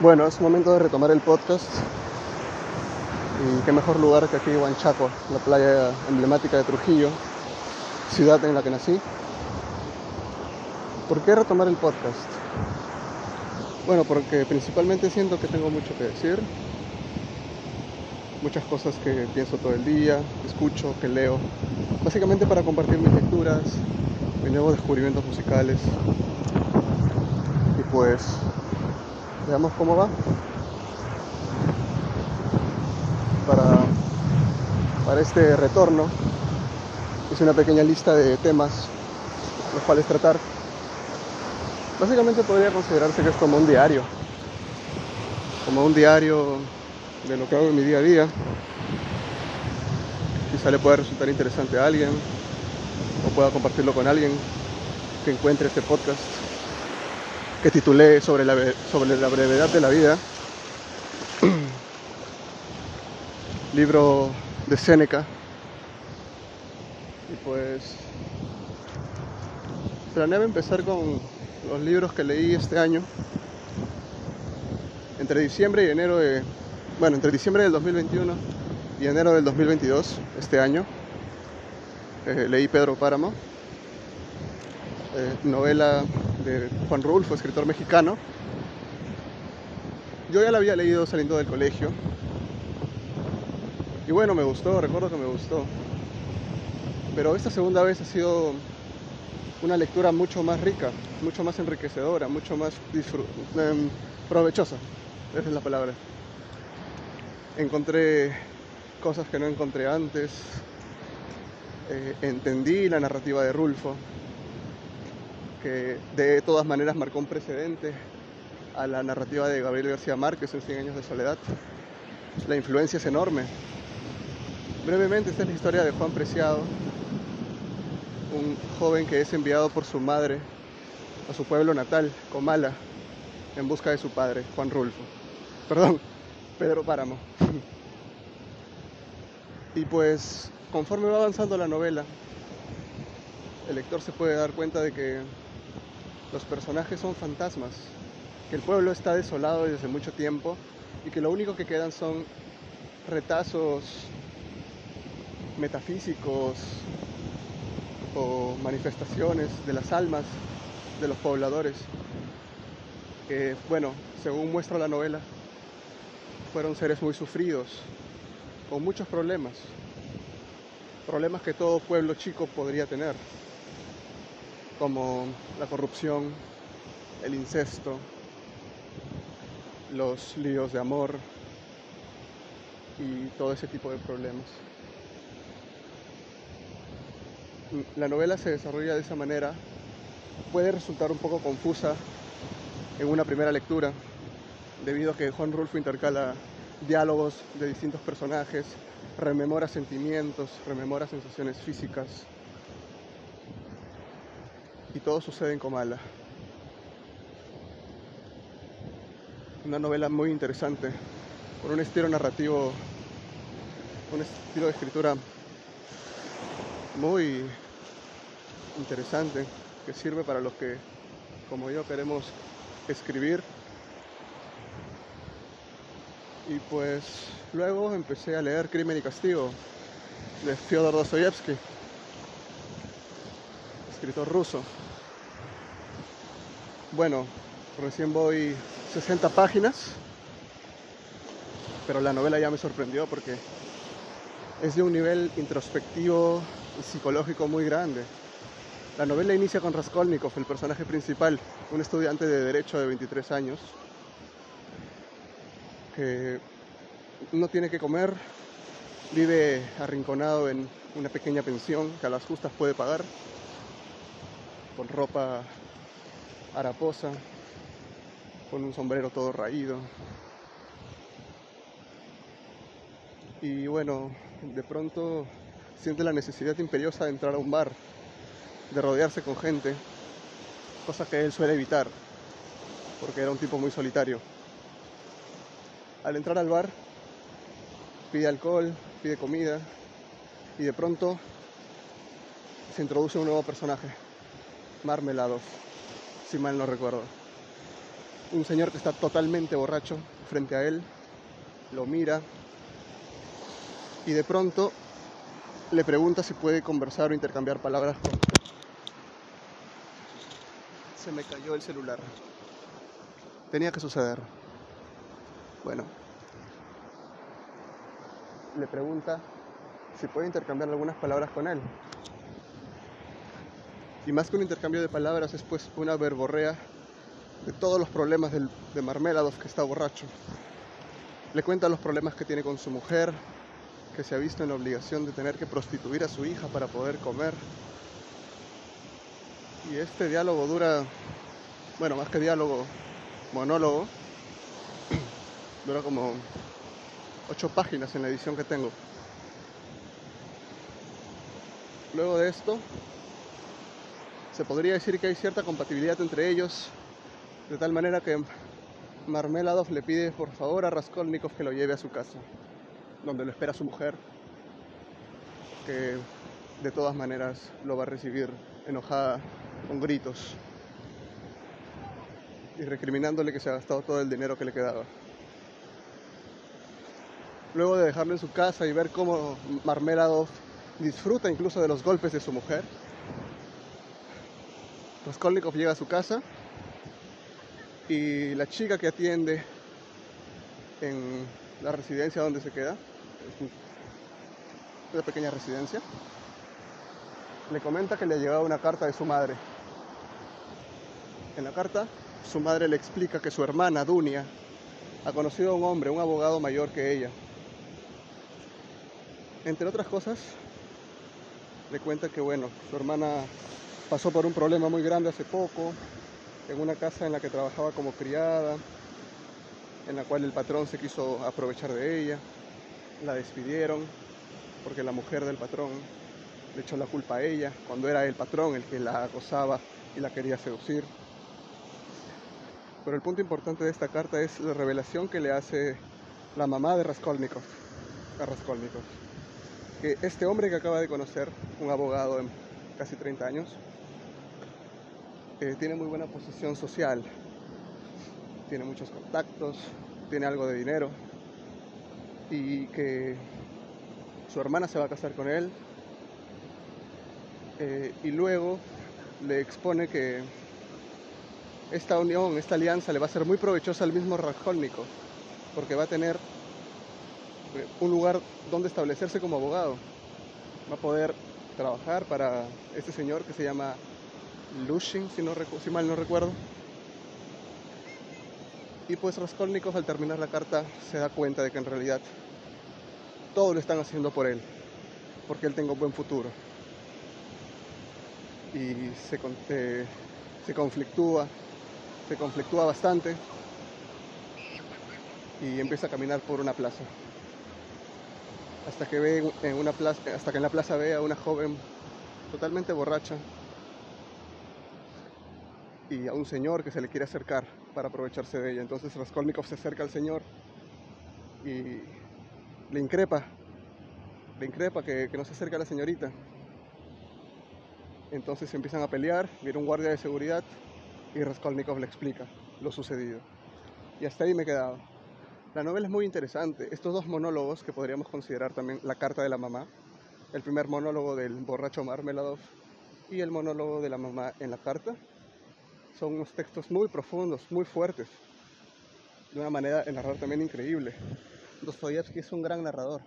Bueno, es momento de retomar el podcast. Y qué mejor lugar que aquí, Huanchaco, la playa emblemática de Trujillo, ciudad en la que nací. ¿Por qué retomar el podcast? Bueno, porque principalmente siento que tengo mucho que decir, muchas cosas que pienso todo el día, escucho, que leo, básicamente para compartir mis lecturas, mis nuevos descubrimientos musicales. Y pues, veamos cómo va. Para, para este retorno hice una pequeña lista de temas los cuales tratar. Básicamente podría considerarse que es como un diario, como un diario de lo que hago en mi día a día. Quizá le pueda resultar interesante a alguien o pueda compartirlo con alguien que encuentre este podcast que titulé sobre la, sobre la brevedad de la vida. Libro de Séneca. Y pues planeaba empezar con los libros que leí este año. Entre diciembre y enero de... Bueno, entre diciembre del 2021 y enero del 2022, este año, eh, leí Pedro Páramo, eh, novela de Juan Rulfo, escritor mexicano. Yo ya la había leído saliendo del colegio. Y bueno, me gustó, recuerdo que me gustó. Pero esta segunda vez ha sido una lectura mucho más rica, mucho más enriquecedora, mucho más eh, provechosa. Esa es la palabra. Encontré cosas que no encontré antes. Eh, entendí la narrativa de Rulfo, que de todas maneras marcó un precedente a la narrativa de Gabriel García Márquez en Cien años de soledad. La influencia es enorme. Brevemente, esta es la historia de Juan Preciado, un joven que es enviado por su madre a su pueblo natal, Comala, en busca de su padre, Juan Rulfo. Perdón, Pedro Páramo. Y pues, conforme va avanzando la novela, el lector se puede dar cuenta de que los personajes son fantasmas, que el pueblo está desolado desde mucho tiempo y que lo único que quedan son retazos metafísicos o manifestaciones de las almas de los pobladores, que, bueno, según muestra la novela, fueron seres muy sufridos, con muchos problemas, problemas que todo pueblo chico podría tener, como la corrupción, el incesto, los líos de amor y todo ese tipo de problemas. La novela se desarrolla de esa manera, puede resultar un poco confusa en una primera lectura, debido a que Juan Rulfo intercala diálogos de distintos personajes, rememora sentimientos, rememora sensaciones físicas. Y todo sucede en Comala. Una novela muy interesante, con un estilo narrativo, un estilo de escritura muy interesante, que sirve para los que, como yo, queremos escribir y pues luego empecé a leer Crimen y Castigo de Fyodor Dostoyevsky, escritor ruso. Bueno, recién voy 60 páginas, pero la novela ya me sorprendió porque es de un nivel introspectivo y psicológico muy grande. La novela inicia con Raskolnikov, el personaje principal, un estudiante de derecho de 23 años, que no tiene que comer, vive arrinconado en una pequeña pensión que a las justas puede pagar, con ropa haraposa, con un sombrero todo raído. Y bueno, de pronto siente la necesidad imperiosa de entrar a un bar, de rodearse con gente, cosa que él suele evitar, porque era un tipo muy solitario. Al entrar al bar, pide alcohol, pide comida y de pronto se introduce un nuevo personaje, Marmeladov, si mal no recuerdo. un señor que está totalmente borracho frente a él, lo mira y de pronto le pregunta si puede conversar o intercambiar palabras con... Se me cayó el celular. Tenía que suceder. Bueno. Le pregunta si puede intercambiar algunas palabras con él. Y más que un intercambio de palabras es pues una verborrea de todos los problemas del, de Marmeladov que está borracho. Le cuenta los problemas que tiene con su mujer, que se ha visto en la obligación de tener que prostituir a su hija para poder comer. Y este diálogo dura, bueno, más que diálogo, monólogo, dura como ocho páginas en la edición que tengo. Luego de esto, se podría decir que hay cierta compatibilidad entre ellos, de tal manera que Marmeladov le pide por favor a Raskolnikov que lo lleve a su casa, donde lo espera su mujer, que de todas maneras lo va a recibir enojada, con gritos, y recriminándole que se ha gastado todo el dinero que le quedaba. Luego de dejarlo en su casa y ver cómo Marmeladov disfruta incluso de los golpes de su mujer, Raskolnikov llega a su casa y la chica que atiende en la residencia donde se queda, una pequeña residencia, le comenta que le ha llegado una carta de su madre. En la carta, su madre le explica que su hermana, Dunia, ha conocido a un hombre, un abogado mayor que ella. Entre otras cosas, le cuenta que, bueno, su hermana pasó por un problema muy grande hace poco, en una casa en la que trabajaba como criada, en la cual el patrón se quiso aprovechar de ella, la despidieron porque la mujer del patrón le echó la culpa a ella, cuando era el patrón el que la acosaba y la quería seducir. Pero el punto importante de esta carta es la revelación que le hace la mamá de Raskolnikov, a Raskolnikov, que este hombre que acaba de conocer, un abogado de casi 30 años, tiene muy buena posición social, tiene muchos contactos, tiene algo de dinero. Y que su hermana se va a casar con él. Eh, y luego le expone que esta unión, esta alianza le va a ser muy provechosa al mismo Raskolnikov porque va a tener eh, un lugar donde establecerse como abogado. Va a poder trabajar para este señor que se llama Lushin, si, no, si mal no recuerdo. Y pues Raskolnikov al terminar la carta se da cuenta de que en realidad todo lo están haciendo por él, porque él tenga un buen futuro. Y se, eh, se conflictúa, se conflictúa bastante y empieza a caminar por una plaza. Hasta que ve en una plaza, hasta que en la plaza ve a una joven totalmente borracha y a un señor que se le quiere acercar para aprovecharse de ella. Entonces Raskolnikov se acerca al señor y le increpa, le increpa que, no se acerque a la señorita. Entonces empiezan a pelear, viene un guardia de seguridad y Raskolnikov le explica lo sucedido. Y hasta ahí me he quedado. La novela es muy interesante. Estos dos monólogos, que podríamos considerar también la carta de la mamá, el primer monólogo del borracho Marmeladov y el monólogo de la mamá en la carta, son unos textos muy profundos, muy fuertes, de una manera de narrar también increíble. Dostoyevsky es un gran narrador.